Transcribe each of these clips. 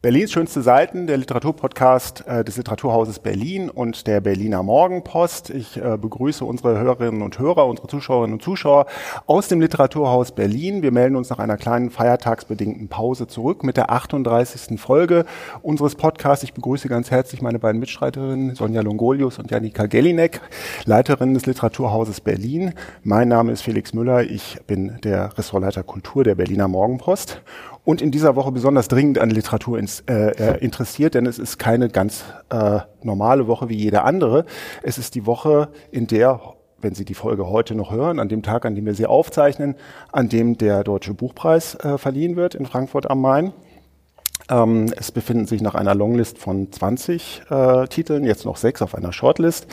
Berlins schönste Seiten, der Literaturpodcast äh, des Literaturhauses Berlin und der Berliner Morgenpost. Ich äh, begrüße unsere Hörerinnen und Hörer, unsere Zuschauerinnen und Zuschauer aus dem Literaturhaus Berlin. Wir melden uns nach einer kleinen feiertagsbedingten Pause zurück mit der 38. Folge unseres Podcasts. Ich begrüße ganz herzlich meine beiden Mitstreiterinnen, Sonja Longolius und Janika Gellinek, Leiterinnen des Literaturhauses Berlin. Mein Name ist Felix Müller. Ich bin der Ressortleiter Kultur der Berliner Morgenpost und in dieser Woche besonders dringend an Literatur ins, äh, äh, interessiert, denn es ist keine ganz äh, normale Woche wie jede andere. Es ist die Woche, in der, wenn Sie die Folge heute noch hören, an dem Tag, an dem wir sie aufzeichnen, an dem der Deutsche Buchpreis äh, verliehen wird in Frankfurt am Main. Ähm, es befinden sich nach einer Longlist von 20 äh, Titeln jetzt noch sechs auf einer Shortlist.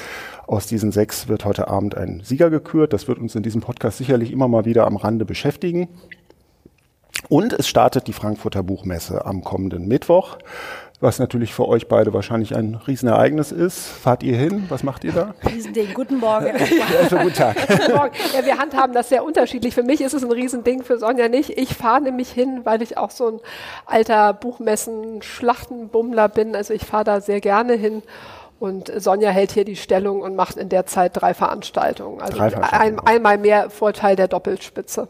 Aus diesen sechs wird heute Abend ein Sieger gekürt. Das wird uns in diesem Podcast sicherlich immer mal wieder am Rande beschäftigen. Und es startet die Frankfurter Buchmesse am kommenden Mittwoch, was natürlich für euch beide wahrscheinlich ein Riesenereignis ist. Fahrt ihr hin? Was macht ihr da? Riesending. Guten Morgen. ja, also, guten Tag. guten Morgen. Ja, wir handhaben das sehr unterschiedlich. Für mich ist es ein Riesending, für Sonja nicht. Ich fahre nämlich hin, weil ich auch so ein alter Buchmessen-Schlachtenbummler bin. Also ich fahre da sehr gerne hin. Und Sonja hält hier die Stellung und macht in der Zeit drei Veranstaltungen. Also drei Veranstaltungen. Ein, einmal mehr Vorteil der Doppelspitze.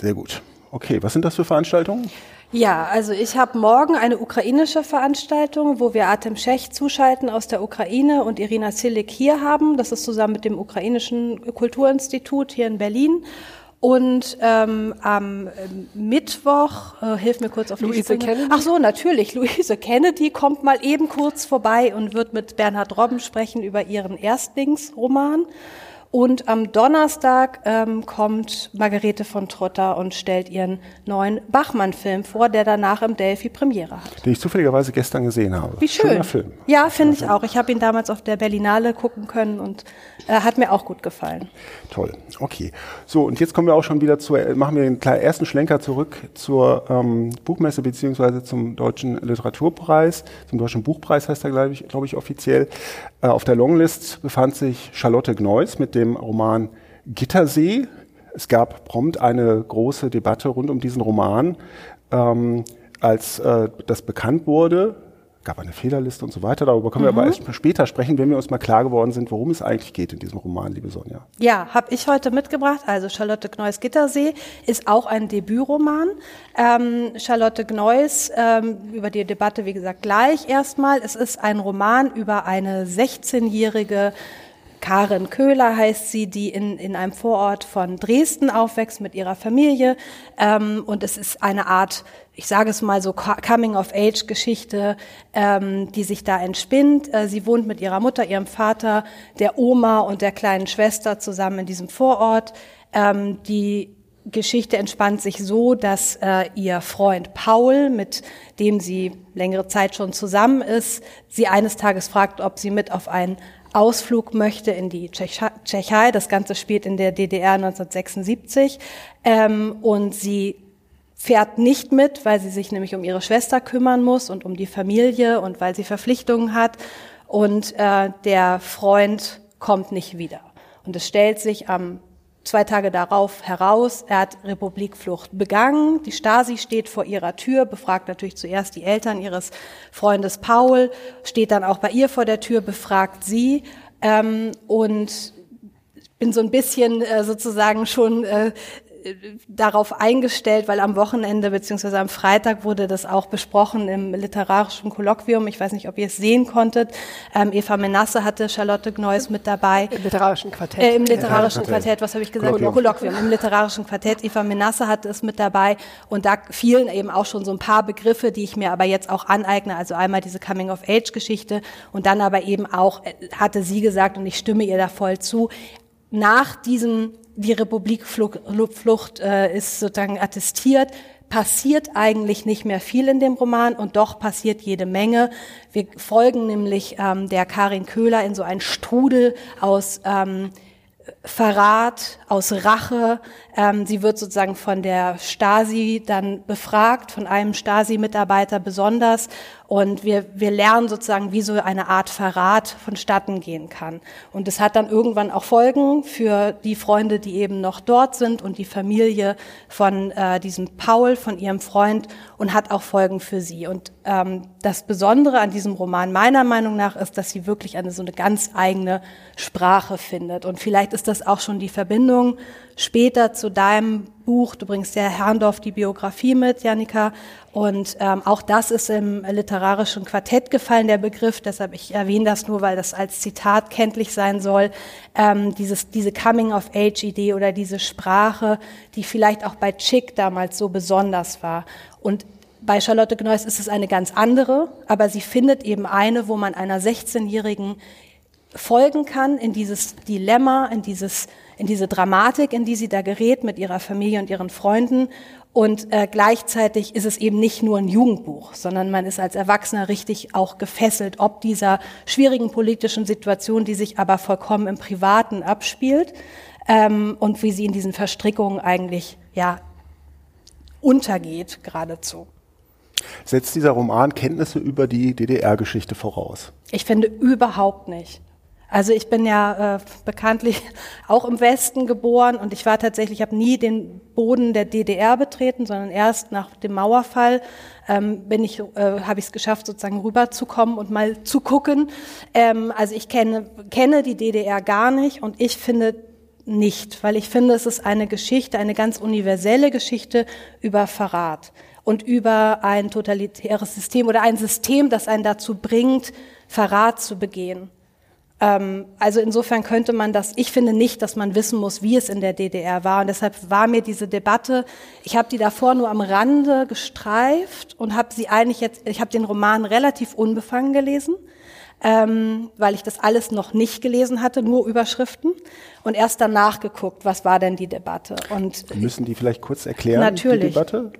Sehr gut. Okay, was sind das für Veranstaltungen? Ja, also ich habe morgen eine ukrainische Veranstaltung, wo wir Artem Schech zuschalten aus der Ukraine und Irina Silik hier haben. Das ist zusammen mit dem ukrainischen Kulturinstitut hier in Berlin. Und ähm, am Mittwoch, äh, hilf mir kurz auf Louise die Kennedy. Ach so, natürlich. Louise Kennedy kommt mal eben kurz vorbei und wird mit Bernhard Robben sprechen über ihren Erstlingsroman. Und am Donnerstag ähm, kommt Margarete von Trotter und stellt ihren neuen Bachmann-Film vor, der danach im Delphi Premiere hat. Den ich zufälligerweise gestern gesehen habe. Wie schön. Schöner Film. Ja, finde ich auch. Ich habe ihn damals auf der Berlinale gucken können und äh, hat mir auch gut gefallen. Toll. Okay. So, und jetzt kommen wir auch schon wieder zu, machen wir den ersten Schlenker zurück zur ähm, Buchmesse beziehungsweise zum Deutschen Literaturpreis, zum Deutschen Buchpreis heißt er, glaube ich, glaube ich, offiziell. Äh, auf der Longlist befand sich Charlotte Gneuss mit dem Roman Gittersee. Es gab prompt eine große Debatte rund um diesen Roman. Ähm, als äh, das bekannt wurde, gab eine Fehlerliste und so weiter. Darüber können mhm. wir aber erst später sprechen, wenn wir uns mal klar geworden sind, worum es eigentlich geht in diesem Roman, liebe Sonja. Ja, habe ich heute mitgebracht. Also Charlotte Gneuss Gittersee ist auch ein Debütroman. Ähm, Charlotte Gneuss, ähm, über die Debatte, wie gesagt, gleich erstmal. Es ist ein Roman über eine 16-jährige Karin Köhler heißt sie, die in, in einem Vorort von Dresden aufwächst mit ihrer Familie. Ähm, und es ist eine Art, ich sage es mal so, Coming-of-Age-Geschichte, ähm, die sich da entspinnt. Äh, sie wohnt mit ihrer Mutter, ihrem Vater, der Oma und der kleinen Schwester zusammen in diesem Vorort. Ähm, die Geschichte entspannt sich so, dass äh, ihr Freund Paul, mit dem sie längere Zeit schon zusammen ist, sie eines Tages fragt, ob sie mit auf ein Ausflug möchte in die Tschechei. Das Ganze spielt in der DDR 1976. Ähm, und sie fährt nicht mit, weil sie sich nämlich um ihre Schwester kümmern muss und um die Familie und weil sie Verpflichtungen hat. Und äh, der Freund kommt nicht wieder. Und es stellt sich am Zwei Tage darauf heraus, er hat Republikflucht begangen. Die Stasi steht vor ihrer Tür, befragt natürlich zuerst die Eltern ihres Freundes Paul, steht dann auch bei ihr vor der Tür, befragt sie ähm, und bin so ein bisschen äh, sozusagen schon äh, darauf eingestellt, weil am Wochenende beziehungsweise am Freitag wurde das auch besprochen im literarischen Kolloquium. Ich weiß nicht, ob ihr es sehen konntet. Ähm, Eva Menasse hatte Charlotte Gneuss mit dabei. Im literarischen Quartett. Äh, Im literarischen ja, Quartett, was habe ich gesagt? Kolloquium. Kolloquium. Im literarischen Quartett. Eva Menasse hatte es mit dabei. Und da fielen eben auch schon so ein paar Begriffe, die ich mir aber jetzt auch aneigne. Also einmal diese Coming-of-Age-Geschichte und dann aber eben auch, äh, hatte sie gesagt, und ich stimme ihr da voll zu, nach diesem die Republikflucht äh, ist sozusagen attestiert, passiert eigentlich nicht mehr viel in dem Roman und doch passiert jede Menge. Wir folgen nämlich ähm, der Karin Köhler in so einen Strudel aus ähm, Verrat, aus Rache. Ähm, sie wird sozusagen von der Stasi dann befragt, von einem Stasi-Mitarbeiter besonders. Und wir, wir lernen sozusagen, wie so eine Art Verrat vonstatten gehen kann. Und es hat dann irgendwann auch Folgen für die Freunde, die eben noch dort sind und die Familie von äh, diesem Paul, von ihrem Freund und hat auch Folgen für sie. Und ähm, das Besondere an diesem Roman meiner Meinung nach ist, dass sie wirklich eine so eine ganz eigene Sprache findet. Und vielleicht ist das auch schon die Verbindung später zu deinem Buch. Du bringst ja Herrndorf die Biografie mit, Janika. Und ähm, auch das ist im literarischen Quartett gefallen, der Begriff. Deshalb ich erwähne das nur, weil das als Zitat kenntlich sein soll. Ähm, dieses, diese Coming-of-Age-Idee oder diese Sprache, die vielleicht auch bei Chick damals so besonders war. Und bei Charlotte Gneuss ist es eine ganz andere, aber sie findet eben eine, wo man einer 16-Jährigen folgen kann in dieses Dilemma, in dieses in diese Dramatik, in die sie da gerät mit ihrer Familie und ihren Freunden. Und äh, gleichzeitig ist es eben nicht nur ein Jugendbuch, sondern man ist als Erwachsener richtig auch gefesselt, ob dieser schwierigen politischen Situation, die sich aber vollkommen im Privaten abspielt ähm, und wie sie in diesen Verstrickungen eigentlich ja untergeht geradezu. Setzt dieser Roman Kenntnisse über die DDR-Geschichte voraus? Ich finde überhaupt nicht. Also ich bin ja äh, bekanntlich auch im Westen geboren und ich war tatsächlich, ich habe nie den Boden der DDR betreten, sondern erst nach dem Mauerfall ähm, bin ich, äh, habe ich es geschafft, sozusagen rüberzukommen und mal zu gucken. Ähm, also ich kenne kenne die DDR gar nicht und ich finde nicht, weil ich finde, es ist eine Geschichte, eine ganz universelle Geschichte über Verrat und über ein totalitäres System oder ein System, das einen dazu bringt, Verrat zu begehen. Ähm, also insofern könnte man das, ich finde nicht, dass man wissen muss, wie es in der DDR war. Und deshalb war mir diese Debatte, ich habe die davor nur am Rande gestreift und habe sie eigentlich jetzt, ich habe den Roman relativ unbefangen gelesen. Ähm, weil ich das alles noch nicht gelesen hatte, nur Überschriften und erst danach geguckt, was war denn die Debatte. Und müssen die vielleicht kurz erklären, natürlich. die Debatte?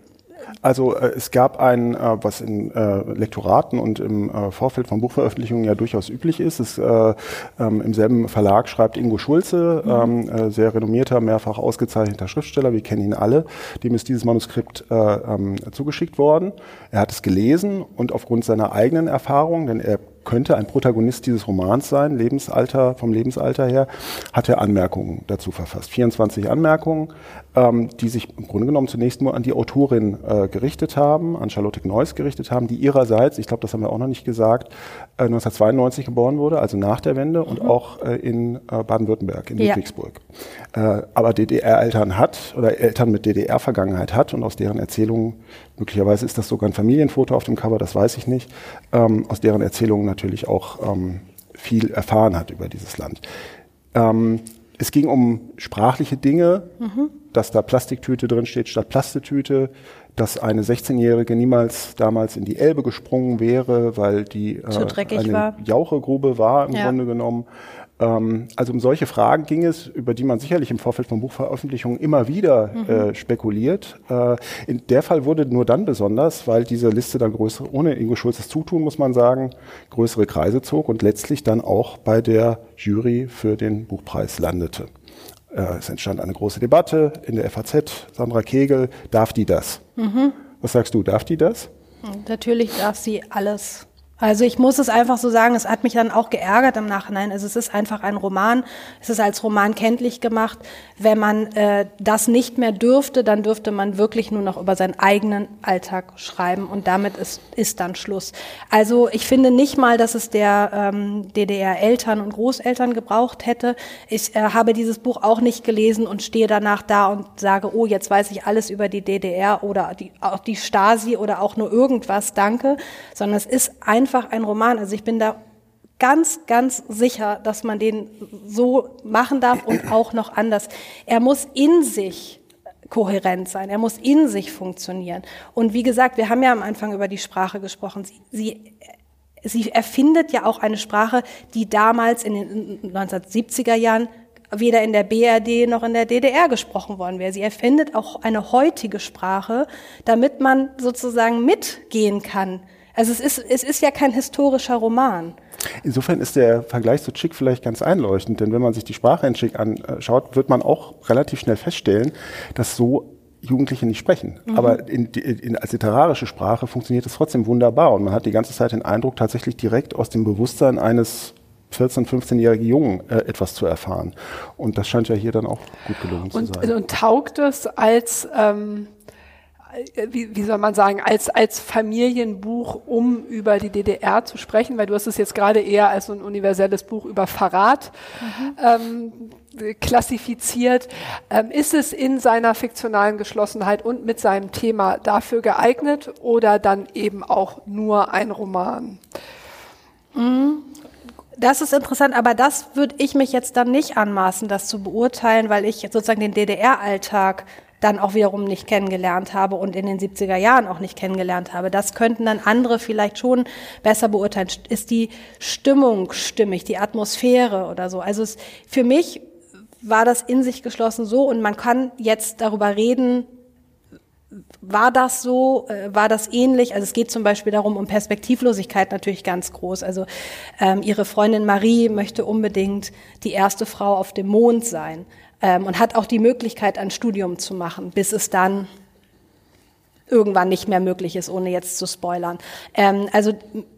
Also äh, es gab ein, äh, was in äh, Lektoraten und im äh, Vorfeld von Buchveröffentlichungen ja durchaus üblich ist. Es, äh, ähm, Im selben Verlag schreibt Ingo Schulze, mhm. ähm, äh, sehr renommierter, mehrfach ausgezeichneter Schriftsteller, wir kennen ihn alle. Dem ist dieses Manuskript äh, ähm, zugeschickt worden. Er hat es gelesen und aufgrund seiner eigenen Erfahrung, denn er könnte ein Protagonist dieses Romans sein, Lebensalter, vom Lebensalter her, hat er Anmerkungen dazu verfasst. 24 Anmerkungen, ähm, die sich im Grunde genommen zunächst nur an die Autorin äh, gerichtet haben, an Charlotte Gneuss gerichtet haben, die ihrerseits, ich glaube, das haben wir auch noch nicht gesagt, äh, 1992 geboren wurde, also nach der Wende und mhm. auch äh, in äh, Baden-Württemberg, in ja. Ludwigsburg. Äh, aber DDR-Eltern hat oder Eltern mit DDR-Vergangenheit hat und aus deren Erzählungen, möglicherweise ist das sogar ein Familienfoto auf dem Cover, das weiß ich nicht, ähm, aus deren Erzählungen natürlich auch ähm, viel erfahren hat über dieses Land. Ähm, es ging um sprachliche Dinge, mhm. dass da Plastiktüte drin steht statt Plastetüte, dass eine 16-Jährige niemals damals in die Elbe gesprungen wäre, weil die äh, eine war. Jauchegrube war im ja. Grunde genommen. Ähm, also um solche Fragen ging es, über die man sicherlich im Vorfeld von Buchveröffentlichungen immer wieder mhm. äh, spekuliert. Äh, in der Fall wurde nur dann besonders, weil diese Liste dann größere, ohne Ingo Schulzes Zutun, muss man sagen, größere Kreise zog und letztlich dann auch bei der Jury für den Buchpreis landete. Äh, es entstand eine große Debatte in der FAZ. Sandra Kegel, darf die das? Mhm. Was sagst du, darf die das? Natürlich darf sie alles. Also ich muss es einfach so sagen, es hat mich dann auch geärgert im Nachhinein. Also es ist einfach ein Roman, es ist als Roman kenntlich gemacht. Wenn man äh, das nicht mehr dürfte, dann dürfte man wirklich nur noch über seinen eigenen Alltag schreiben und damit ist, ist dann Schluss. Also ich finde nicht mal, dass es der ähm, DDR-Eltern und Großeltern gebraucht hätte. Ich äh, habe dieses Buch auch nicht gelesen und stehe danach da und sage, oh, jetzt weiß ich alles über die DDR oder die, auch die Stasi oder auch nur irgendwas, danke, sondern es ist einfach einfach ein Roman. Also ich bin da ganz, ganz sicher, dass man den so machen darf und auch noch anders. Er muss in sich kohärent sein. Er muss in sich funktionieren. Und wie gesagt, wir haben ja am Anfang über die Sprache gesprochen. Sie, sie, sie erfindet ja auch eine Sprache, die damals in den 1970er Jahren weder in der BRD noch in der DDR gesprochen worden wäre. Sie erfindet auch eine heutige Sprache, damit man sozusagen mitgehen kann also es ist, es ist ja kein historischer Roman. Insofern ist der Vergleich zu Chick vielleicht ganz einleuchtend, denn wenn man sich die Sprache in Chick anschaut, wird man auch relativ schnell feststellen, dass so Jugendliche nicht sprechen. Mhm. Aber in, in, als literarische Sprache funktioniert es trotzdem wunderbar und man hat die ganze Zeit den Eindruck, tatsächlich direkt aus dem Bewusstsein eines 14-, 15-jährigen Jungen äh, etwas zu erfahren. Und das scheint ja hier dann auch gut gelungen und, zu sein. Und taugt es als ähm wie, wie soll man sagen, als, als Familienbuch, um über die DDR zu sprechen, weil du hast es jetzt gerade eher als so ein universelles Buch über Verrat mhm. ähm, klassifiziert. Ähm, ist es in seiner fiktionalen Geschlossenheit und mit seinem Thema dafür geeignet oder dann eben auch nur ein Roman? Mhm. Das ist interessant, aber das würde ich mich jetzt dann nicht anmaßen, das zu beurteilen, weil ich sozusagen den DDR-Alltag dann auch wiederum nicht kennengelernt habe und in den 70er Jahren auch nicht kennengelernt habe. Das könnten dann andere vielleicht schon besser beurteilen. Ist die Stimmung stimmig, die Atmosphäre oder so? Also es, für mich war das in sich geschlossen so und man kann jetzt darüber reden, war das so, äh, war das ähnlich? Also es geht zum Beispiel darum, um Perspektivlosigkeit natürlich ganz groß. Also ähm, ihre Freundin Marie möchte unbedingt die erste Frau auf dem Mond sein ähm, und hat auch die Möglichkeit, ein Studium zu machen, bis es dann irgendwann nicht mehr möglich ist, ohne jetzt zu spoilern. Ähm, also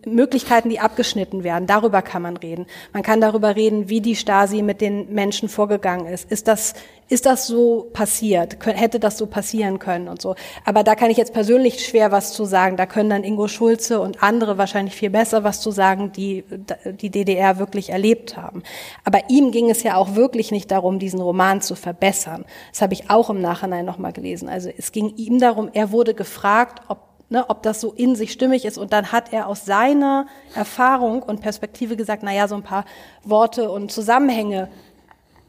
Möglichkeiten, die abgeschnitten werden, darüber kann man reden. Man kann darüber reden, wie die Stasi mit den Menschen vorgegangen ist. Ist das ist das so passiert? Hätte das so passieren können und so? Aber da kann ich jetzt persönlich schwer was zu sagen. Da können dann Ingo Schulze und andere wahrscheinlich viel besser was zu sagen, die die DDR wirklich erlebt haben. Aber ihm ging es ja auch wirklich nicht darum, diesen Roman zu verbessern. Das habe ich auch im Nachhinein nochmal gelesen. Also es ging ihm darum, er wurde gefragt, ob Ne, ob das so in sich stimmig ist. Und dann hat er aus seiner Erfahrung und Perspektive gesagt, na ja, so ein paar Worte und Zusammenhänge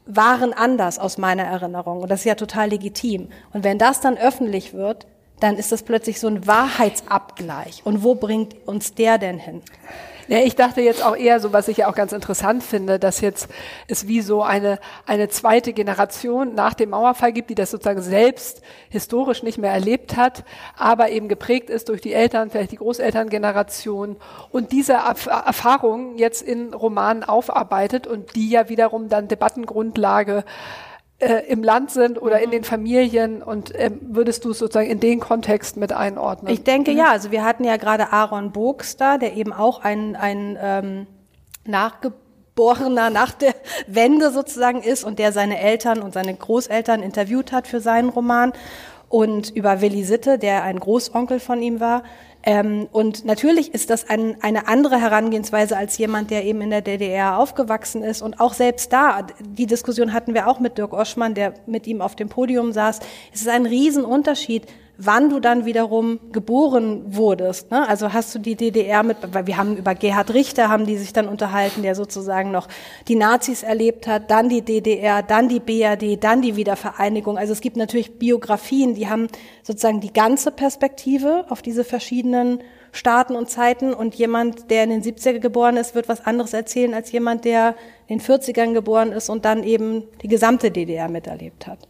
waren anders aus meiner Erinnerung. Und das ist ja total legitim. Und wenn das dann öffentlich wird, dann ist das plötzlich so ein Wahrheitsabgleich. Und wo bringt uns der denn hin? Ja, ich dachte jetzt auch eher so, was ich ja auch ganz interessant finde, dass jetzt es wie so eine, eine zweite Generation nach dem Mauerfall gibt, die das sozusagen selbst historisch nicht mehr erlebt hat, aber eben geprägt ist durch die Eltern, vielleicht die Großelterngeneration und diese Erfahrungen jetzt in Romanen aufarbeitet und die ja wiederum dann Debattengrundlage äh, im Land sind oder in mhm. den Familien und ähm, würdest du es sozusagen in den Kontext mit einordnen? Ich denke mhm. ja, also wir hatten ja gerade Aaron Bogs da, der eben auch ein, ein ähm, Nachgeborener nach der Wende sozusagen ist und der seine Eltern und seine Großeltern interviewt hat für seinen Roman und über Willi Sitte, der ein Großonkel von ihm war. Ähm, und natürlich ist das ein, eine andere Herangehensweise als jemand, der eben in der DDR aufgewachsen ist. Und auch selbst da, die Diskussion hatten wir auch mit Dirk Oschmann, der mit ihm auf dem Podium saß. Es ist ein Riesenunterschied, wann du dann wiederum geboren wurdest. Ne? Also hast du die DDR mit, weil wir haben über Gerhard Richter haben die sich dann unterhalten, der sozusagen noch die Nazis erlebt hat, dann die DDR, dann die BRD, dann die Wiedervereinigung. Also es gibt natürlich Biografien, die haben sozusagen die ganze Perspektive auf diese verschiedenen Staaten und Zeiten und jemand, der in den 70er geboren ist, wird was anderes erzählen als jemand, der in den 40ern geboren ist und dann eben die gesamte DDR miterlebt hat.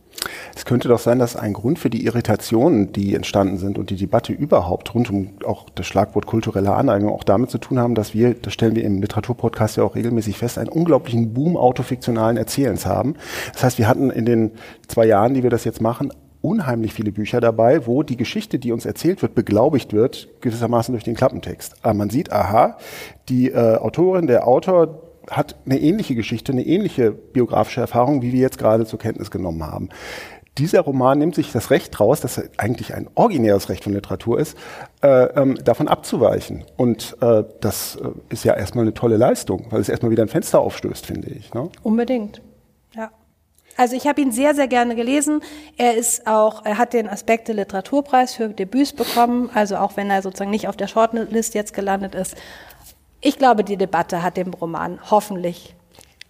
Es könnte doch sein, dass ein Grund für die Irritationen, die entstanden sind und die Debatte überhaupt rund um auch das Schlagwort kulturelle Aneignung auch damit zu tun haben, dass wir, das stellen wir im Literaturpodcast ja auch regelmäßig fest, einen unglaublichen Boom autofiktionalen Erzählens haben. Das heißt, wir hatten in den zwei Jahren, die wir das jetzt machen, unheimlich viele Bücher dabei, wo die Geschichte, die uns erzählt wird, beglaubigt wird, gewissermaßen durch den Klappentext. Aber man sieht, aha, die äh, Autorin, der Autor, hat eine ähnliche Geschichte, eine ähnliche biografische Erfahrung, wie wir jetzt gerade zur Kenntnis genommen haben. Dieser Roman nimmt sich das Recht raus, das eigentlich ein originäres Recht von Literatur ist, äh, ähm, davon abzuweichen. Und äh, das äh, ist ja erstmal eine tolle Leistung, weil es erstmal wieder ein Fenster aufstößt, finde ich. Ne? Unbedingt. Ja. Also ich habe ihn sehr, sehr gerne gelesen. Er ist auch, er hat den Aspekte Literaturpreis für Debüts bekommen, also auch wenn er sozusagen nicht auf der Shortlist jetzt gelandet ist. Ich glaube, die Debatte hat dem Roman hoffentlich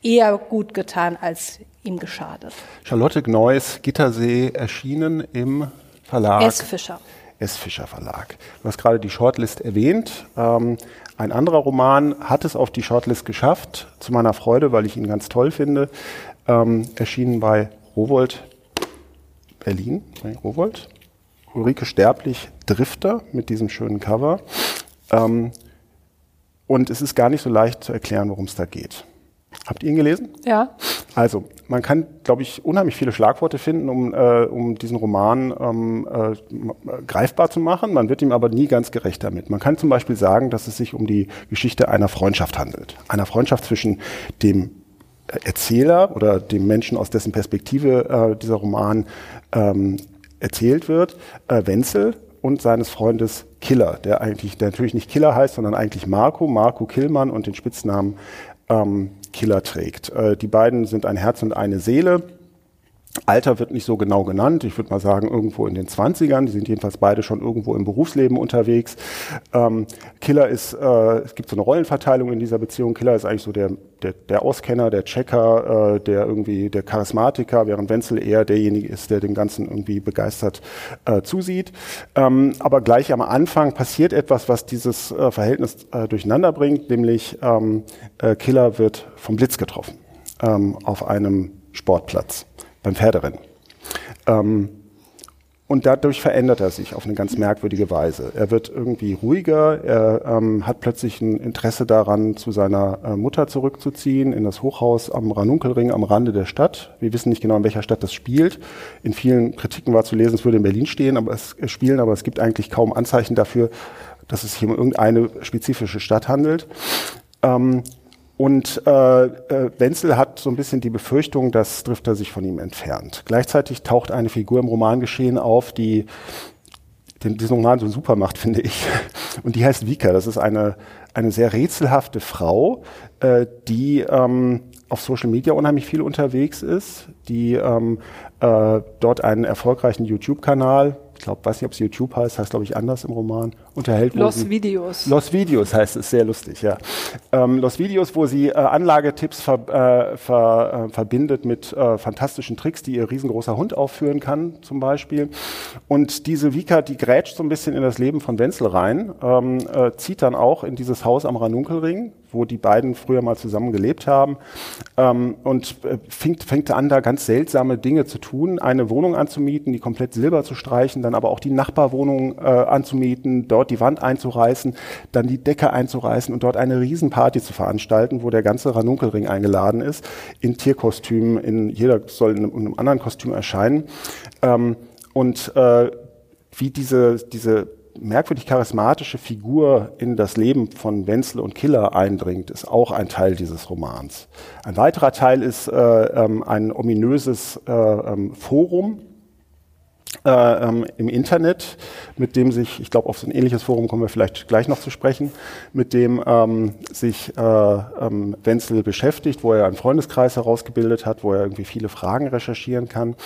eher gut getan, als ihm geschadet. Charlotte Gneuss, Gittersee, erschienen im Verlag. S. Fischer. S. Fischer Verlag. Du hast gerade die Shortlist erwähnt. Ähm, ein anderer Roman hat es auf die Shortlist geschafft, zu meiner Freude, weil ich ihn ganz toll finde. Ähm, erschienen bei Rowold Berlin, nee, Rowold. Ulrike Sterblich, Drifter mit diesem schönen Cover. Ähm, und es ist gar nicht so leicht zu erklären, worum es da geht. Habt ihr ihn gelesen? Ja. Also, man kann, glaube ich, unheimlich viele Schlagworte finden, um, äh, um diesen Roman ähm, äh, greifbar zu machen. Man wird ihm aber nie ganz gerecht damit. Man kann zum Beispiel sagen, dass es sich um die Geschichte einer Freundschaft handelt. Einer Freundschaft zwischen dem Erzähler oder dem Menschen, aus dessen Perspektive äh, dieser Roman ähm, erzählt wird, äh, Wenzel und seines Freundes Killer, der eigentlich, der natürlich nicht Killer heißt, sondern eigentlich Marco, Marco Killmann und den Spitznamen ähm, Killer trägt. Äh, die beiden sind ein Herz und eine Seele. Alter wird nicht so genau genannt. Ich würde mal sagen, irgendwo in den 20ern. Die sind jedenfalls beide schon irgendwo im Berufsleben unterwegs. Ähm, Killer ist, äh, es gibt so eine Rollenverteilung in dieser Beziehung. Killer ist eigentlich so der, der, der Auskenner, der Checker, äh, der irgendwie der Charismatiker, während Wenzel eher derjenige ist, der dem Ganzen irgendwie begeistert äh, zusieht. Ähm, aber gleich am Anfang passiert etwas, was dieses äh, Verhältnis äh, durcheinander bringt, nämlich ähm, äh, Killer wird vom Blitz getroffen ähm, auf einem Sportplatz beim Pferderennen. Ähm, und dadurch verändert er sich auf eine ganz merkwürdige Weise. Er wird irgendwie ruhiger, er ähm, hat plötzlich ein Interesse daran, zu seiner äh, Mutter zurückzuziehen, in das Hochhaus am Ranunkelring am Rande der Stadt. Wir wissen nicht genau, in welcher Stadt das spielt. In vielen Kritiken war zu lesen, es würde in Berlin stehen, aber es äh, spielen, aber es gibt eigentlich kaum Anzeichen dafür, dass es sich um irgendeine spezifische Stadt handelt. Ähm, und äh, äh, Wenzel hat so ein bisschen die Befürchtung, dass Drifter sich von ihm entfernt. Gleichzeitig taucht eine Figur im Romangeschehen auf, die den, diesen Roman so super macht, finde ich. Und die heißt Vika. Das ist eine, eine sehr rätselhafte Frau, äh, die ähm, auf Social Media unheimlich viel unterwegs ist, die ähm, äh, dort einen erfolgreichen YouTube-Kanal ich glaube, weiß nicht, ob es YouTube heißt, heißt glaube ich anders im Roman, unterhält. Los sie, Videos. Los Videos heißt es, sehr lustig, ja. Ähm, Los Videos, wo sie äh, Anlagetipps ver, äh, ver, äh, verbindet mit äh, fantastischen Tricks, die ihr riesengroßer Hund aufführen kann, zum Beispiel. Und diese Vika, die grätscht so ein bisschen in das Leben von Wenzel rein, ähm, äh, zieht dann auch in dieses Haus am Ranunkelring, wo die beiden früher mal zusammen gelebt haben ähm, und äh, fängt, fängt an, da ganz seltsame Dinge zu tun, eine Wohnung anzumieten, die komplett silber zu streichen, dann aber auch die Nachbarwohnung anzumieten, dort die Wand einzureißen, dann die Decke einzureißen und dort eine Riesenparty zu veranstalten, wo der ganze Ranunkelring eingeladen ist, in Tierkostümen, in jeder soll in einem, in einem anderen Kostüm erscheinen. Ähm, und äh, wie diese, diese merkwürdig charismatische Figur in das Leben von Wenzel und Killer eindringt, ist auch ein Teil dieses Romans. Ein weiterer Teil ist äh, ähm, ein ominöses äh, ähm, Forum, äh, ähm, im Internet, mit dem sich, ich glaube, auf so ein ähnliches Forum kommen wir vielleicht gleich noch zu sprechen, mit dem ähm, sich äh, ähm, Wenzel beschäftigt, wo er einen Freundeskreis herausgebildet hat, wo er irgendwie viele Fragen recherchieren kann.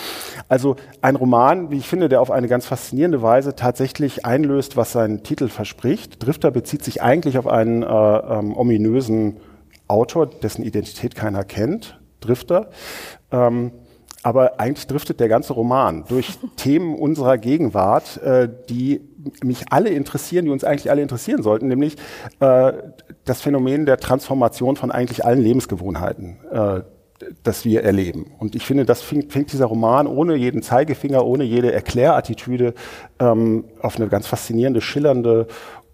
Also ein Roman, wie ich finde, der auf eine ganz faszinierende Weise tatsächlich einlöst, was sein Titel verspricht. Drifter bezieht sich eigentlich auf einen äh, ähm, ominösen Autor, dessen Identität keiner kennt, Drifter. Ähm, aber eigentlich driftet der ganze Roman durch Themen unserer Gegenwart, äh, die mich alle interessieren, die uns eigentlich alle interessieren sollten, nämlich äh, das Phänomen der Transformation von eigentlich allen Lebensgewohnheiten, äh, das wir erleben. Und ich finde, das fängt, fängt dieser Roman ohne jeden Zeigefinger, ohne jede Erklärattitüde ähm, auf eine ganz faszinierende, schillernde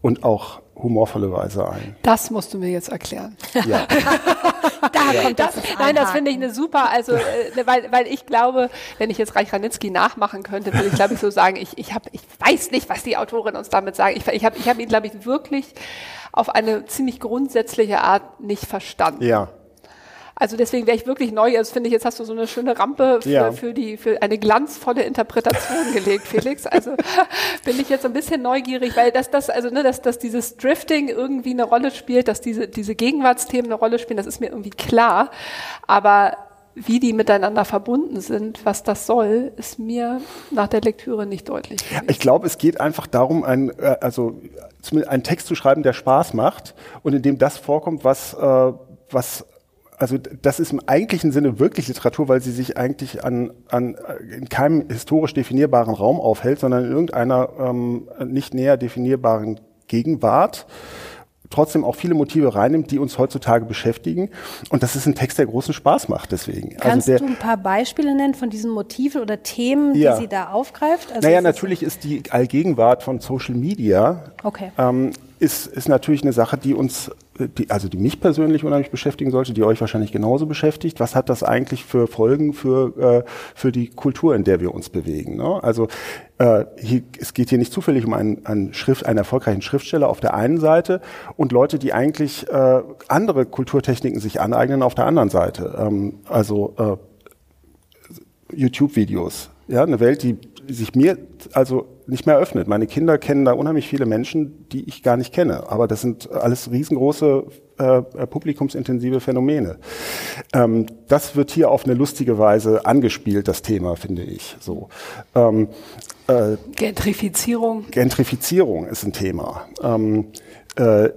und auch humorvolle Weise ein. Das musst du mir jetzt erklären. Ja. da ja. kommt das. Nein, das finde ich eine super, also äh, weil, weil ich glaube, wenn ich jetzt Reich Ranitzky nachmachen könnte, würde ich glaube ich so sagen, ich, ich, hab, ich weiß nicht, was die Autorin uns damit sagt. Ich, ich habe ich hab ihn, glaube ich, wirklich auf eine ziemlich grundsätzliche Art nicht verstanden. Ja. Also deswegen wäre ich wirklich neu. Also finde ich, jetzt hast du so eine schöne Rampe für, ja. für, die, für eine glanzvolle Interpretation gelegt, Felix. Also bin ich jetzt ein bisschen neugierig, weil das, das, also, ne, dass, dass dieses Drifting irgendwie eine Rolle spielt, dass diese, diese Gegenwartsthemen eine Rolle spielen, das ist mir irgendwie klar. Aber wie die miteinander verbunden sind, was das soll, ist mir nach der Lektüre nicht deutlich. Ich glaube, es geht einfach darum, ein, äh, also einen Text zu schreiben, der Spaß macht und in dem das vorkommt, was, äh, was also das ist im eigentlichen Sinne wirklich Literatur, weil sie sich eigentlich an, an in keinem historisch definierbaren Raum aufhält, sondern in irgendeiner ähm, nicht näher definierbaren Gegenwart trotzdem auch viele Motive reinnimmt, die uns heutzutage beschäftigen. Und das ist ein Text, der großen Spaß macht deswegen. Also Kannst also der, du ein paar Beispiele nennen von diesen Motiven oder Themen, ja. die sie da aufgreift? Also naja, natürlich ist die Allgegenwart von Social Media okay. ähm, ist, ist natürlich eine Sache, die uns, die, also die mich persönlich unheimlich beschäftigen sollte, die euch wahrscheinlich genauso beschäftigt. Was hat das eigentlich für Folgen für, äh, für die Kultur, in der wir uns bewegen? Ne? Also äh, hier, es geht hier nicht zufällig um einen, einen, Schrift, einen erfolgreichen Schriftsteller auf der einen Seite und Leute, die eigentlich äh, andere Kulturtechniken sich aneignen auf der anderen Seite. Ähm, also äh, YouTube-Videos. Ja, eine Welt, die sich mir also nicht mehr öffnet. Meine Kinder kennen da unheimlich viele Menschen, die ich gar nicht kenne. Aber das sind alles riesengroße äh, publikumsintensive Phänomene. Ähm, das wird hier auf eine lustige Weise angespielt, das Thema, finde ich. So. Ähm, äh, Gentrifizierung. Gentrifizierung ist ein Thema. Ähm, äh,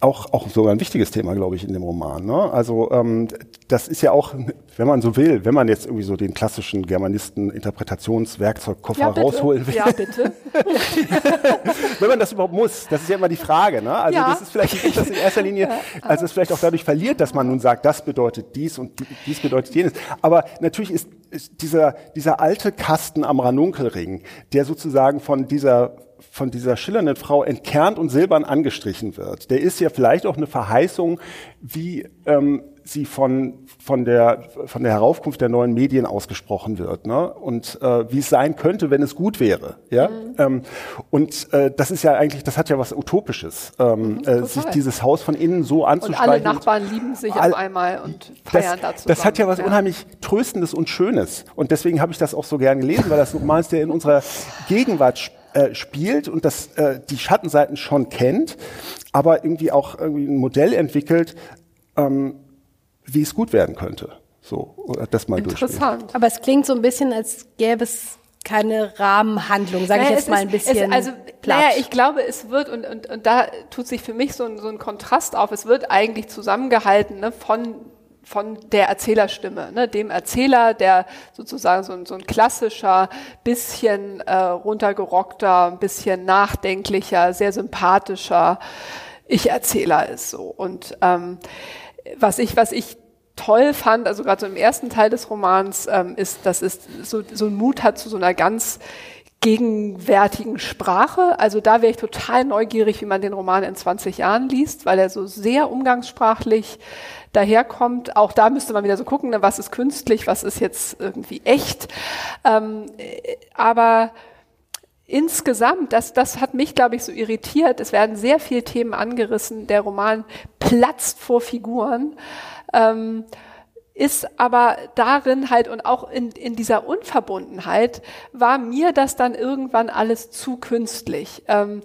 auch, auch sogar ein wichtiges Thema, glaube ich, in dem Roman. Ne? Also ähm, das ist ja auch, wenn man so will, wenn man jetzt irgendwie so den klassischen Germanisten Interpretationswerkzeugkoffer ja, rausholen will. Ja, bitte. wenn man das überhaupt muss, das ist ja immer die Frage. Ne? Also ja. das ist vielleicht das in erster Linie, also es vielleicht auch dadurch verliert, dass man nun sagt, das bedeutet dies und dies bedeutet jenes. Aber natürlich ist, ist dieser, dieser alte Kasten am Ranunkelring, der sozusagen von dieser von dieser schillernden Frau entkernt und silbern angestrichen wird. Der ist ja vielleicht auch eine Verheißung, wie ähm, sie von, von, der, von der Heraufkunft der neuen Medien ausgesprochen wird ne? und äh, wie es sein könnte, wenn es gut wäre. Ja? Mhm. Ähm, und äh, das ist ja eigentlich, das hat ja was Utopisches, ähm, mhm, äh, sich dieses Haus von innen so anzustreichen. Und alle Nachbarn lieben sich all, auf einmal und feiern das, dazu. Das hat ja was ja. unheimlich Tröstendes und Schönes. Und deswegen habe ich das auch so gern gelesen, weil das Roman ist, der in unserer Gegenwart spielt äh, spielt und das äh, die Schattenseiten schon kennt, aber irgendwie auch irgendwie ein Modell entwickelt, ähm, wie es gut werden könnte. So, das mal Interessant. Aber es klingt so ein bisschen, als gäbe es keine Rahmenhandlung, sage naja, ich jetzt mal ein bisschen. Es, also, platt. naja, ich glaube, es wird, und, und, und da tut sich für mich so ein, so ein Kontrast auf, es wird eigentlich zusammengehalten ne, von von der Erzählerstimme, ne, dem Erzähler, der sozusagen so ein, so ein klassischer, bisschen äh, runtergerockter, ein bisschen nachdenklicher, sehr sympathischer Ich-Erzähler ist so. Und ähm, was ich, was ich toll fand, also gerade so im ersten Teil des Romans, ähm, ist, dass es so, so einen Mut hat zu so einer ganz gegenwärtigen Sprache. Also da wäre ich total neugierig, wie man den Roman in 20 Jahren liest, weil er so sehr umgangssprachlich daherkommt. Auch da müsste man wieder so gucken, ne, was ist künstlich, was ist jetzt irgendwie echt. Ähm, aber insgesamt, das, das hat mich, glaube ich, so irritiert. Es werden sehr viele Themen angerissen. Der Roman platzt vor Figuren. Ähm, ist aber darin halt und auch in, in dieser Unverbundenheit war mir das dann irgendwann alles zu künstlich. Ähm,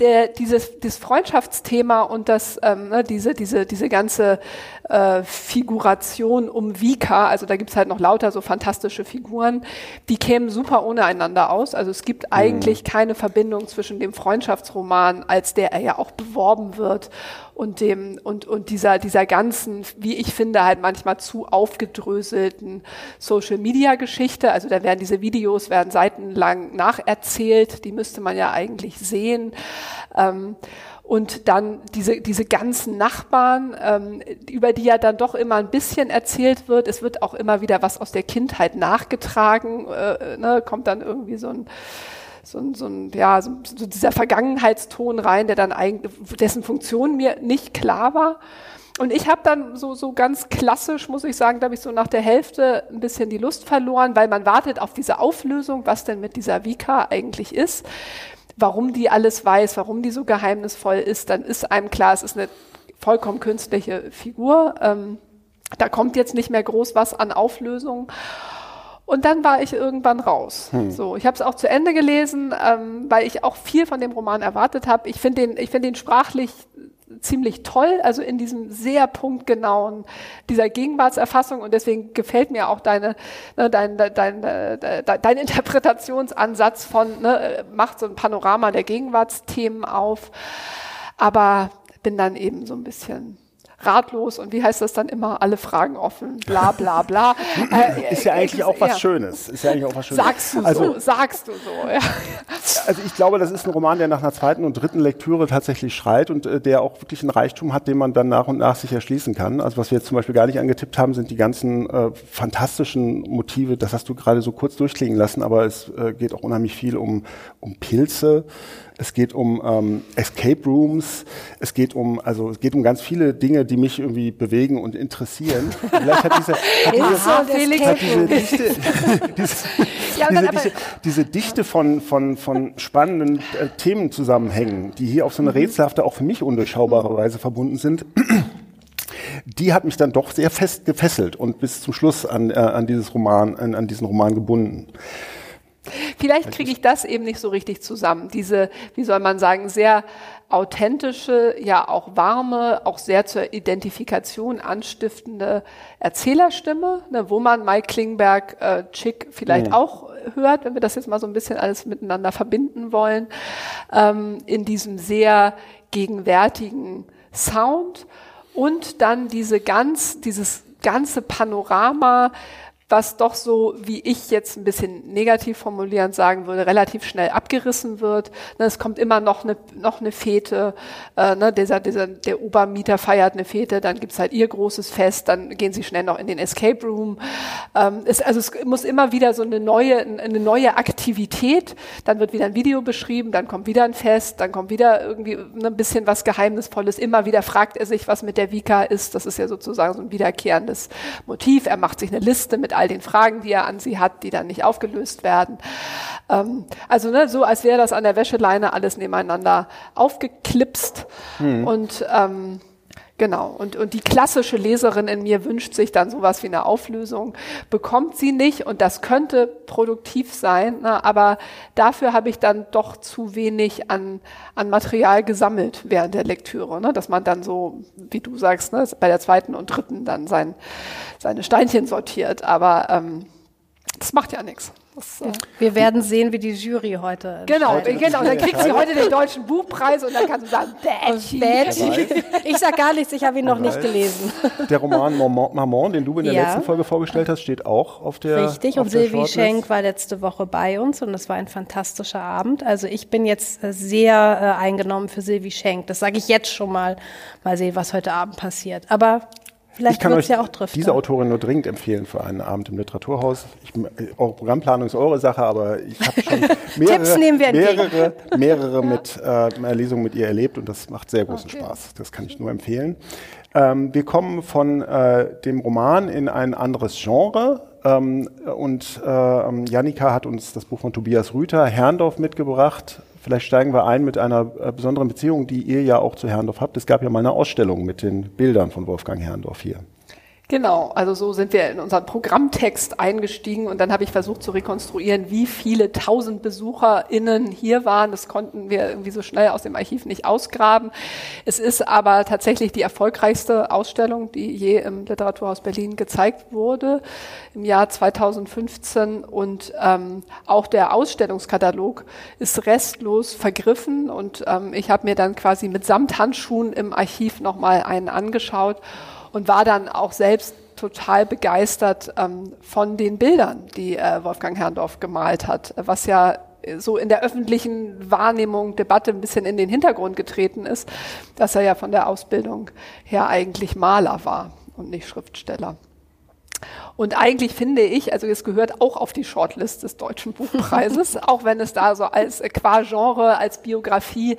der, dieses, dieses Freundschaftsthema und das, ähm, ne, diese, diese, diese ganze äh, Figuration um Vika, also da gibt's halt noch lauter so fantastische Figuren, die kämen super ohne einander aus. Also es gibt mhm. eigentlich keine Verbindung zwischen dem Freundschaftsroman, als der er ja auch beworben wird, und dem und und dieser dieser ganzen, wie ich finde, halt manchmal zu aufgedröselten Social Media Geschichte. Also da werden diese Videos werden seitenlang nacherzählt, die müsste man ja eigentlich sehen. Ähm, und dann diese, diese ganzen Nachbarn, ähm, über die ja dann doch immer ein bisschen erzählt wird. Es wird auch immer wieder was aus der Kindheit nachgetragen, äh, ne, kommt dann irgendwie so ein so ein, so ein ja, so, so dieser Vergangenheitston rein, der dann eigentlich, dessen Funktion mir nicht klar war. Und ich habe dann so, so ganz klassisch, muss ich sagen, glaube ich, so nach der Hälfte ein bisschen die Lust verloren, weil man wartet auf diese Auflösung, was denn mit dieser Vika eigentlich ist, warum die alles weiß, warum die so geheimnisvoll ist. Dann ist einem klar, es ist eine vollkommen künstliche Figur. Ähm, da kommt jetzt nicht mehr groß was an Auflösung. Und dann war ich irgendwann raus. Hm. So, ich habe es auch zu Ende gelesen, ähm, weil ich auch viel von dem Roman erwartet habe. Ich finde den, ich finde den sprachlich ziemlich toll, also in diesem sehr punktgenauen dieser Gegenwartserfassung und deswegen gefällt mir auch deine ne, dein, dein, dein, dein Interpretationsansatz von ne, macht so ein Panorama der Gegenwartsthemen auf, aber bin dann eben so ein bisschen ratlos und wie heißt das dann immer, alle Fragen offen, bla bla bla. Äh, ist ja eigentlich auch was. Schönes. Ist ja eigentlich auch was Schönes. Sagst du also, so, sagst du so, ja. Also ich glaube, das ist ein Roman, der nach einer zweiten und dritten Lektüre tatsächlich schreit und äh, der auch wirklich einen Reichtum hat, den man dann nach und nach sich erschließen kann. Also was wir jetzt zum Beispiel gar nicht angetippt haben, sind die ganzen äh, fantastischen Motive. Das hast du gerade so kurz durchklingen lassen, aber es äh, geht auch unheimlich viel um, um Pilze. Es geht um ähm, Escape Rooms. Es geht um, also es geht um ganz viele Dinge, die mich irgendwie bewegen und interessieren. Vielleicht hat diese, hat diese, hat diese, Dichte, diese, ja, diese, Dichte, diese Dichte von, von, von spannenden äh, Themenzusammenhängen, die hier auf so eine mhm. rätselhafte, auch für mich undurchschaubare Weise verbunden sind, die hat mich dann doch sehr fest gefesselt und bis zum Schluss an, äh, an dieses Roman, an, an diesen Roman gebunden. Vielleicht kriege ich das eben nicht so richtig zusammen. Diese, wie soll man sagen, sehr authentische, ja auch warme, auch sehr zur Identifikation anstiftende Erzählerstimme, ne, wo man Mike Klingberg, äh, Chick vielleicht ja. auch hört, wenn wir das jetzt mal so ein bisschen alles miteinander verbinden wollen, ähm, in diesem sehr gegenwärtigen Sound und dann diese ganz, dieses ganze Panorama, was doch so, wie ich jetzt ein bisschen negativ formulierend sagen würde, relativ schnell abgerissen wird. Ne, es kommt immer noch eine, noch eine Fete, äh, ne, dieser, dieser, der Obermieter feiert eine Fete, dann gibt's halt ihr großes Fest, dann gehen sie schnell noch in den Escape Room. Ähm, es, also es muss immer wieder so eine neue, eine neue Aktivität, dann wird wieder ein Video beschrieben, dann kommt wieder ein Fest, dann kommt wieder irgendwie ne, ein bisschen was Geheimnisvolles, immer wieder fragt er sich, was mit der Vika ist, das ist ja sozusagen so ein wiederkehrendes Motiv, er macht sich eine Liste mit all den Fragen, die er an sie hat, die dann nicht aufgelöst werden. Ähm, also ne, so, als wäre das an der Wäscheleine alles nebeneinander aufgeklipst hm. und ähm, Genau. Und, und die klassische Leserin in mir wünscht sich dann sowas wie eine Auflösung, bekommt sie nicht und das könnte produktiv sein, ne, aber dafür habe ich dann doch zu wenig an, an Material gesammelt während der Lektüre, ne, dass man dann so, wie du sagst, ne, bei der zweiten und dritten dann sein, seine Steinchen sortiert, aber ähm, das macht ja nichts. Das, äh, Wir werden sehen, wie die Jury heute. Genau, genau. Dann kriegt sie heute den deutschen Buchpreis und dann kann sie sagen, Bätschi. Ich sag gar nichts, ich habe ihn noch nicht gelesen. Der Roman Maman, den du in der ja. letzten Folge vorgestellt hast, steht auch auf der. Richtig, und Silvi Schenk war letzte Woche bei uns und es war ein fantastischer Abend. Also ich bin jetzt äh, sehr äh, eingenommen für Silvi Schenk. Das sage ich jetzt schon mal. Mal sehen, was heute Abend passiert. Aber Vielleicht ich kann euch ja auch trifft, diese Autorin nur dringend empfehlen für einen Abend im Literaturhaus. Ich, eure Programmplanung ist eure Sache, aber ich habe schon mehrere, mehrere, mehrere mit äh, Lesungen mit ihr erlebt und das macht sehr großen okay. Spaß. Das kann ich nur empfehlen. Ähm, wir kommen von äh, dem Roman in ein anderes Genre. Ähm, und äh, Janika hat uns das Buch von Tobias Rüther, Herrndorf, mitgebracht. Vielleicht steigen wir ein mit einer äh, besonderen Beziehung, die ihr ja auch zu Herrndorf habt. Es gab ja mal eine Ausstellung mit den Bildern von Wolfgang Herrndorf hier. Genau, also so sind wir in unseren Programmtext eingestiegen und dann habe ich versucht zu rekonstruieren, wie viele tausend BesucherInnen hier waren. Das konnten wir irgendwie so schnell aus dem Archiv nicht ausgraben. Es ist aber tatsächlich die erfolgreichste Ausstellung, die je im Literaturhaus Berlin gezeigt wurde im Jahr 2015 und ähm, auch der Ausstellungskatalog ist restlos vergriffen und ähm, ich habe mir dann quasi mit Samthandschuhen im Archiv nochmal einen angeschaut und war dann auch selbst total begeistert ähm, von den Bildern, die äh, Wolfgang Herrndorf gemalt hat, was ja so in der öffentlichen Wahrnehmung, Debatte ein bisschen in den Hintergrund getreten ist, dass er ja von der Ausbildung her eigentlich Maler war und nicht Schriftsteller. Und eigentlich finde ich, also es gehört auch auf die Shortlist des Deutschen Buchpreises, auch wenn es da so als qua Genre, als Biografie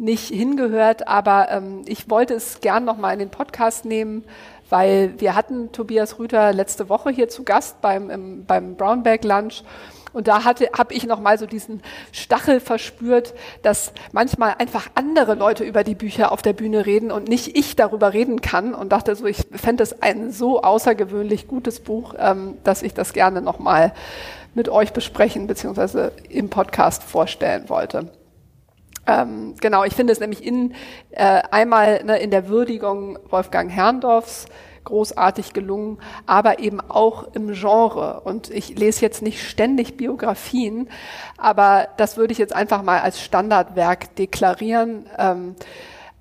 nicht hingehört, aber ähm, ich wollte es gern nochmal in den Podcast nehmen, weil wir hatten Tobias Rüther letzte Woche hier zu Gast beim, im, beim Brownback Lunch. Und da habe ich noch mal so diesen Stachel verspürt, dass manchmal einfach andere Leute über die Bücher auf der Bühne reden und nicht ich darüber reden kann. Und dachte so, ich fände es ein so außergewöhnlich gutes Buch, ähm, dass ich das gerne noch mal mit euch besprechen beziehungsweise im Podcast vorstellen wollte. Ähm, genau, ich finde es nämlich in, äh, einmal ne, in der Würdigung Wolfgang Herrndorfs großartig gelungen, aber eben auch im Genre. Und ich lese jetzt nicht ständig Biografien, aber das würde ich jetzt einfach mal als Standardwerk deklarieren. Ähm,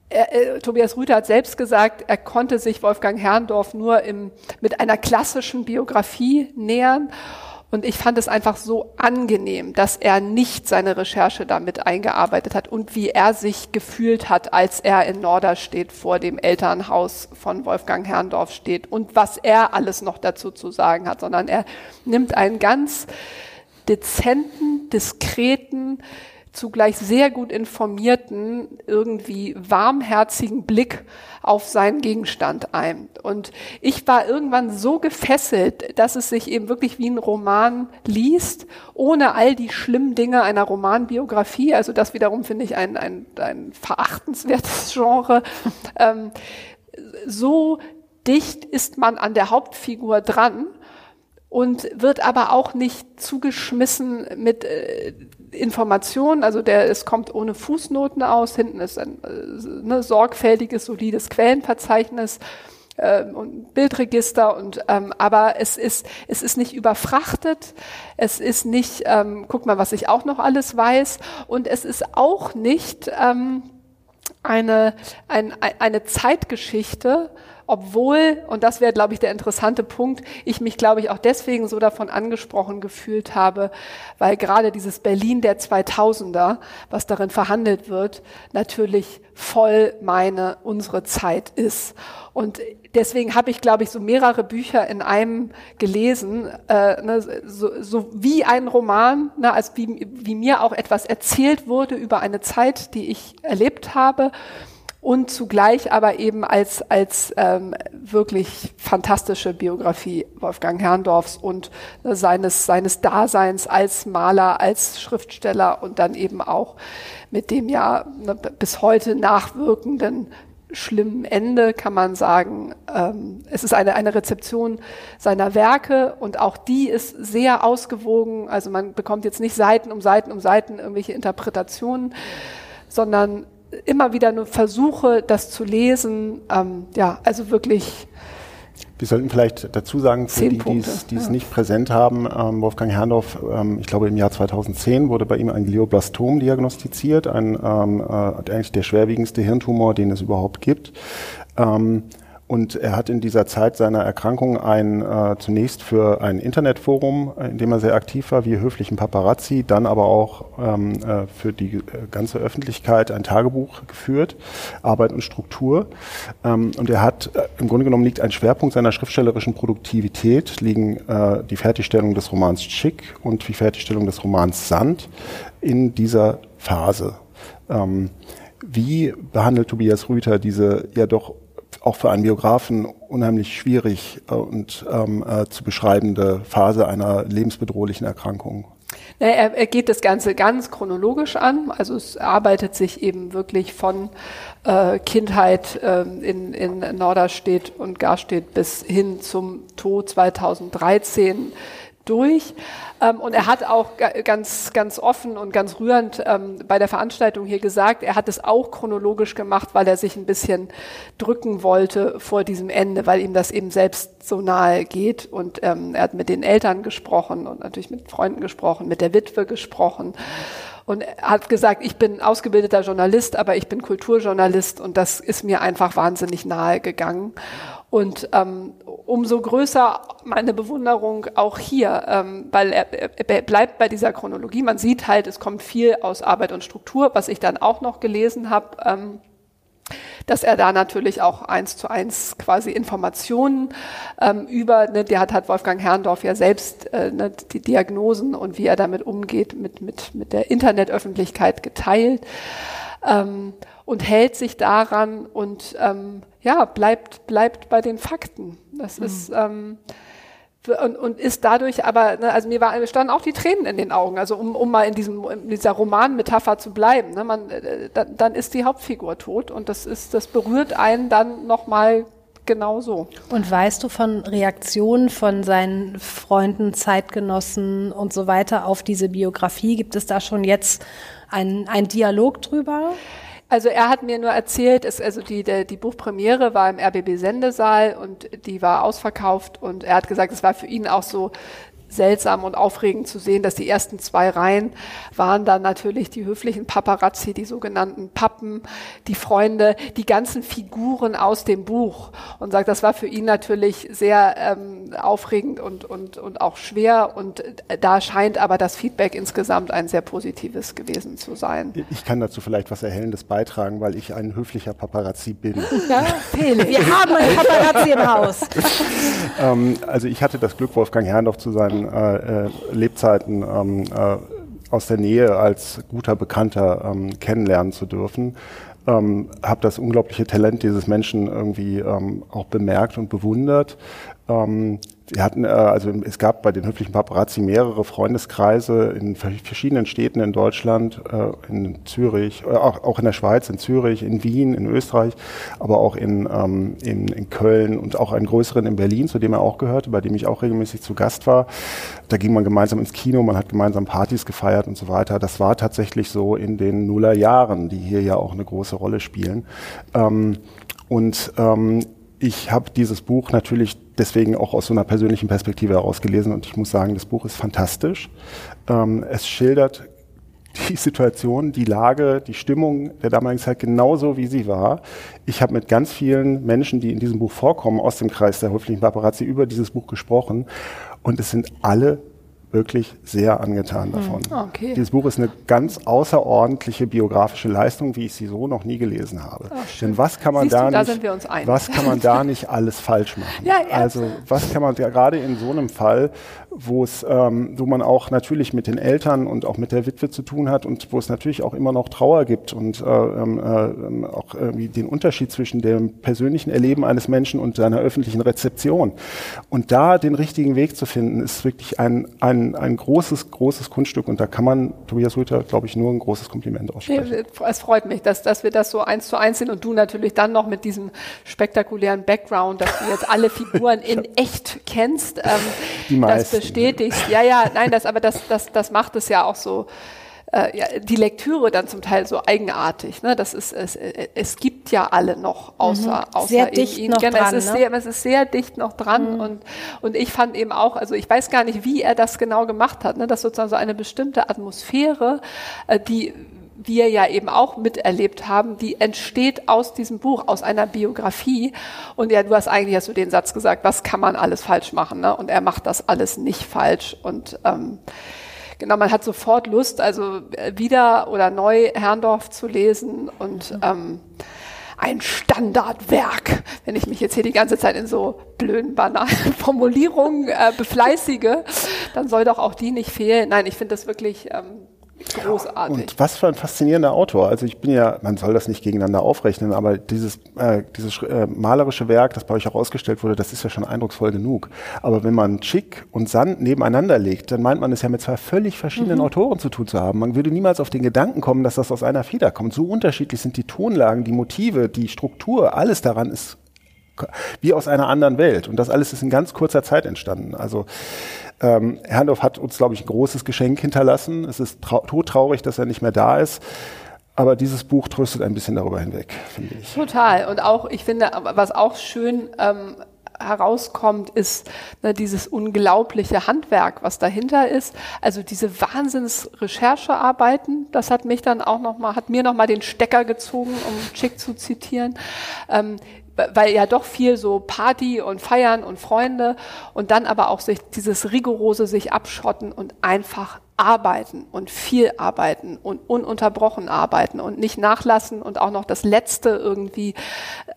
er, äh, Tobias Rüther hat selbst gesagt, er konnte sich Wolfgang Herrndorf nur im, mit einer klassischen Biografie nähern Und ich fand es einfach so angenehm, dass er nicht seine Recherche damit eingearbeitet hat und wie er sich gefühlt hat, als er in Norderstedt vor dem Elternhaus von Wolfgang Herrndorf steht und was er alles noch dazu zu sagen hat, sondern er nimmt einen ganz dezenten, diskreten, zugleich sehr gut informierten, irgendwie warmherzigen Blick auf seinen Gegenstand ein. Und ich war irgendwann so gefesselt, dass es sich eben wirklich wie ein Roman liest, ohne all die schlimmen Dinge einer Romanbiografie. Also das wiederum finde ich ein, ein, ein verachtenswertes Genre. ähm, so dicht ist man an der Hauptfigur dran und wird aber auch nicht zugeschmissen mit äh, Informationen. Also der, es kommt ohne Fußnoten aus. Hinten ist ein äh, ne, sorgfältiges, solides Quellenverzeichnis äh, und Bildregister und ähm, aber es ist es ist nicht überfrachtet. Es ist nicht, ähm, guck mal, was ich auch noch alles weiß und es ist auch nicht ähm, eine ein, eine Zeitgeschichte obwohl, und das wäre, glaube ich, der interessante Punkt, ich mich, glaube ich, auch deswegen so davon angesprochen gefühlt habe, weil gerade dieses Berlin der 2000er, was darin verhandelt wird, natürlich voll meine, unsere Zeit ist. Und deswegen habe ich, glaube ich, so mehrere Bücher in einem gelesen, äh, ne, so, so wie ein Roman, ne, als wie, wie mir auch etwas erzählt wurde über eine Zeit, die ich erlebt habe und zugleich aber eben als, als ähm, wirklich fantastische Biografie Wolfgang Herrndorfs und äh, seines, seines Daseins als Maler, als Schriftsteller und dann eben auch mit dem ja ne, bis heute nachwirkenden schlimmen Ende kann man sagen. Ähm, es ist eine, eine Rezeption seiner Werke und auch die ist sehr ausgewogen. Also man bekommt jetzt nicht Seiten um Seiten um Seiten irgendwelche Interpretationen, sondern immer wieder nur versuche, das zu lesen. Ähm, ja, also wirklich. Wir sollten vielleicht dazu sagen, für die, die es, ja. nicht präsent haben, ähm, Wolfgang Herrndorf, ähm, ich glaube im Jahr 2010 wurde bei ihm ein Glioblastom diagnostiziert, ein ähm, äh, eigentlich der schwerwiegendste Hirntumor, den es überhaupt gibt. Ähm, und er hat in dieser Zeit seiner Erkrankung ein, äh, zunächst für ein Internetforum, in dem er sehr aktiv war, wie höflichen Paparazzi, dann aber auch ähm, äh, für die äh, ganze Öffentlichkeit ein Tagebuch geführt, Arbeit und Struktur. Ähm, und er hat, äh, im Grunde genommen liegt ein Schwerpunkt seiner schriftstellerischen Produktivität, liegen äh, die Fertigstellung des Romans Chick und die Fertigstellung des Romans Sand in dieser Phase. Ähm, wie behandelt Tobias Rüther diese ja doch auch für einen Biografen unheimlich schwierig äh, und ähm, äh, zu beschreibende Phase einer lebensbedrohlichen Erkrankung. Er, er geht das Ganze ganz chronologisch an. Also es arbeitet sich eben wirklich von äh, Kindheit äh, in, in Norderstedt und Garstedt bis hin zum Tod 2013 durch. Ähm, und er hat auch ganz, ganz offen und ganz rührend ähm, bei der Veranstaltung hier gesagt, er hat es auch chronologisch gemacht, weil er sich ein bisschen drücken wollte vor diesem Ende, weil ihm das eben selbst so nahe geht. Und ähm, er hat mit den Eltern gesprochen und natürlich mit Freunden gesprochen, mit der Witwe gesprochen. Und hat gesagt, ich bin ausgebildeter Journalist, aber ich bin Kulturjournalist und das ist mir einfach wahnsinnig nahe gegangen. Und ähm, umso größer meine Bewunderung auch hier, ähm, weil er, er bleibt bei dieser Chronologie. Man sieht halt, es kommt viel aus Arbeit und Struktur, was ich dann auch noch gelesen habe. Ähm, dass er da natürlich auch eins zu eins quasi Informationen ähm, über, ne, der hat, hat Wolfgang Herrndorf ja selbst äh, ne, die Diagnosen und wie er damit umgeht, mit, mit, mit der Internetöffentlichkeit geteilt. Ähm, und hält sich daran und ähm, ja, bleibt, bleibt bei den Fakten. Das mhm. ist ähm, und, und ist dadurch aber, ne, also mir, war, mir standen auch die Tränen in den Augen, also um, um mal in, diesem, in dieser Romanmetapher zu bleiben. Ne, man, äh, dann, dann ist die Hauptfigur tot und das ist, das berührt einen dann nochmal genau so. Und weißt du von Reaktionen von seinen Freunden, Zeitgenossen und so weiter auf diese Biografie? Gibt es da schon jetzt einen, einen Dialog drüber? Also er hat mir nur erzählt, es, also die, der, die Buchpremiere war im RBB Sendesaal und die war ausverkauft und er hat gesagt, es war für ihn auch so seltsam und aufregend zu sehen, dass die ersten zwei Reihen waren dann natürlich die höflichen Paparazzi, die sogenannten Pappen, die Freunde, die ganzen Figuren aus dem Buch. Und sagt, das war für ihn natürlich sehr ähm, aufregend und, und, und auch schwer. Und da scheint aber das Feedback insgesamt ein sehr positives gewesen zu sein. Ich kann dazu vielleicht was Erhellendes beitragen, weil ich ein höflicher Paparazzi bin. Ja, Felix. Wir haben einen Paparazzi im Haus. ähm, also ich hatte das Glück, Wolfgang Herrndorf zu äh, äh, Lebzeiten ähm, äh, aus der Nähe als guter Bekannter ähm, kennenlernen zu dürfen. Ähm, habe das unglaubliche Talent dieses Menschen irgendwie ähm, auch bemerkt und bewundert. Ähm, wir hatten, äh, also es gab bei den höflichen Paparazzi mehrere Freundeskreise in verschiedenen Städten in Deutschland, äh, in Zürich, äh, auch, auch in der Schweiz, in Zürich, in Wien, in Österreich, aber auch in, ähm, in, in Köln und auch einen größeren in Berlin, zu dem er auch gehörte, bei dem ich auch regelmäßig zu Gast war. Da ging man gemeinsam ins Kino, man hat gemeinsam Partys gefeiert und so weiter. Das war tatsächlich so in den Nullerjahren, die hier ja auch eine große Rolle spielen. Ähm, und ähm, ich habe dieses Buch natürlich deswegen auch aus so einer persönlichen Perspektive heraus gelesen und ich muss sagen, das Buch ist fantastisch. Ähm, es schildert die Situation, die Lage, die Stimmung der damaligen Zeit genauso, wie sie war. Ich habe mit ganz vielen Menschen, die in diesem Buch vorkommen, aus dem Kreis der höflichen Paparazzi über dieses Buch gesprochen und es sind alle wirklich sehr angetan davon. Hm. Okay. Dieses Buch ist eine ganz außerordentliche biografische Leistung, wie ich sie so noch nie gelesen habe. Ach, Denn was kann man Siehst da du, da nicht, sind wir uns einig. was kann man da nicht alles falsch machen? Ja, ja. Also was kann man da gerade in so einem Fall, wo es, ähm, wo man auch natürlich mit den Eltern und auch mit der Witwe zu tun hat und wo es natürlich auch immer noch Trauer gibt und äh, ähm, äh, auch irgendwie den Unterschied zwischen dem persönlichen Erleben eines Menschen und seiner öffentlichen Rezeption. Und da den richtigen Weg zu finden, ist wirklich ein, ein, ein großes, großes Kunststück und da kann man Tobias Rüther, glaube ich, nur ein großes Kompliment aussprechen. Es freut mich, dass, dass wir das so eins zu eins sind und du natürlich dann noch mit diesem spektakulären Background, dass du jetzt alle Figuren in echt kennst, ähm, das bestätigst. Ja, ja, nein, das, aber das, das, das macht es ja auch so, äh, ja, die Lektüre dann zum Teil so eigenartig. Ne? Das ist, es, es gibt ja alle noch außer, außer Sehr dicht ihn. noch Genau, dran, es, ist ne? sehr, es ist sehr dicht noch dran und, und ich fand eben auch, also ich weiß gar nicht, wie er das genau gemacht hat, ne? dass sozusagen so eine bestimmte Atmosphäre, äh, die wir ja eben auch miterlebt haben, die entsteht aus diesem Buch, aus einer Biografie. Und ja, du hast eigentlich hast du den Satz gesagt, was kann man alles falsch machen? Ne? Und er macht das alles nicht falsch. Und ähm, genau, man hat sofort Lust, also äh, wieder oder neu Herrndorf zu lesen und ähm, ein Standardwerk, wenn ich mich jetzt hier die ganze Zeit in so blöden, banalen Formulierungen äh, befleißige, dann soll doch auch die nicht fehlen. Nein, ich finde das wirklich ähm, großartig. Und was für ein faszinierender Autor. Also ich bin ja, man soll das nicht gegeneinander aufrechnen, aber dieses, äh, dieses äh, malerische Werk, das bei euch auch ausgestellt wurde, das ist ja schon eindrucksvoll genug. Aber wenn man Schick und Sand nebeneinander legt, dann meint man es ja mit zwei völlig verschiedenen Autoren zu tun zu haben. Man würde niemals auf den Gedanken kommen, dass das aus einer Feder kommt. So unterschiedlich sind die Tonlagen, die Motive, die Struktur, alles daran ist wie aus einer anderen Welt. Und das alles ist in ganz kurzer Zeit entstanden. Also ähm, Herrndorf hat uns, glaube ich, ein großes Geschenk hinterlassen. Es ist trau todtraurig, dass er nicht mehr da ist. Aber dieses Buch tröstet ein bisschen darüber hinweg, finde ich. Total. Und auch, ich finde, was auch schön ähm, herauskommt, ist ne, dieses unglaubliche Handwerk, was dahinter ist. Also diese Wahnsinns-Recherchearbeiten, das hat mich dann auch noch mal, hat mir noch mal den Stecker gezogen, um Chick zu zitieren. Ähm, weil ja doch viel so Party und Feiern und Freunde und dann aber auch sich dieses rigorose sich abschotten und einfach arbeiten und viel arbeiten und ununterbrochen arbeiten und nicht nachlassen und auch noch das Letzte irgendwie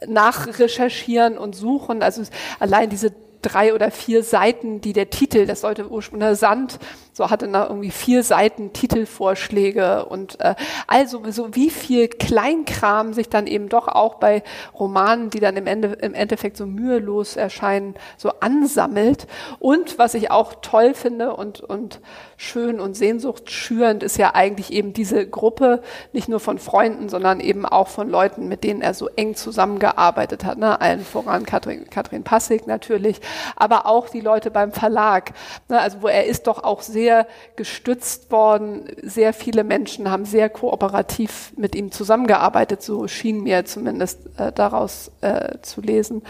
nachrecherchieren und suchen. Also allein diese drei oder vier Seiten, die der Titel, das sollte ursprünglich Sand, so hatte er irgendwie vier Seiten Titelvorschläge und äh, also so wie viel Kleinkram sich dann eben doch auch bei Romanen, die dann im, Ende, im Endeffekt so mühelos erscheinen, so ansammelt. Und was ich auch toll finde und, und schön und sehnsuchtschürend ist ja eigentlich eben diese Gruppe, nicht nur von Freunden, sondern eben auch von Leuten, mit denen er so eng zusammengearbeitet hat. Ne? Allen voran Katrin, Katrin Passig natürlich, aber auch die Leute beim Verlag. Ne? Also wo er ist doch auch sehr sehr gestützt worden. Sehr viele Menschen haben sehr kooperativ mit ihm zusammengearbeitet, so schien mir zumindest äh, daraus äh, zu lesen.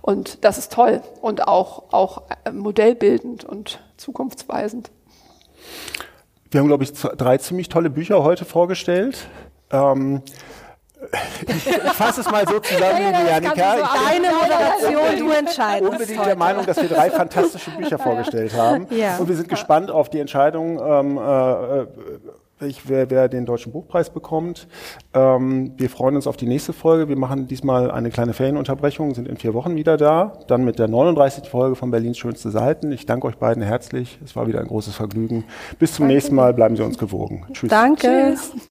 Und das ist toll und auch, auch äh, modellbildend und zukunftsweisend. Wir haben, glaube ich, drei ziemlich tolle Bücher heute vorgestellt. Ähm, ich, fasse es mal so zusammen, ja, liebe Janika. So Deine Moderation, du entscheidest. Unbedingt der Meinung, dass wir drei fantastische Bücher vorgestellt haben. Ja. Und wir sind gespannt auf die Entscheidung, ähm, äh, äh ich, wer, wer den Deutschen Buchpreis bekommt. Ähm, wir freuen uns auf die nächste Folge. Wir machen diesmal eine kleine Ferienunterbrechung, sind in vier Wochen wieder da. Dann mit der 39. Folge von Berlins schönste Seiten. Ich danke euch beiden herzlich. Es war wieder ein großes Vergnügen. Bis zum danke. nächsten Mal. Bleiben Sie uns gewogen. Tschüss. Danke. Tschüss.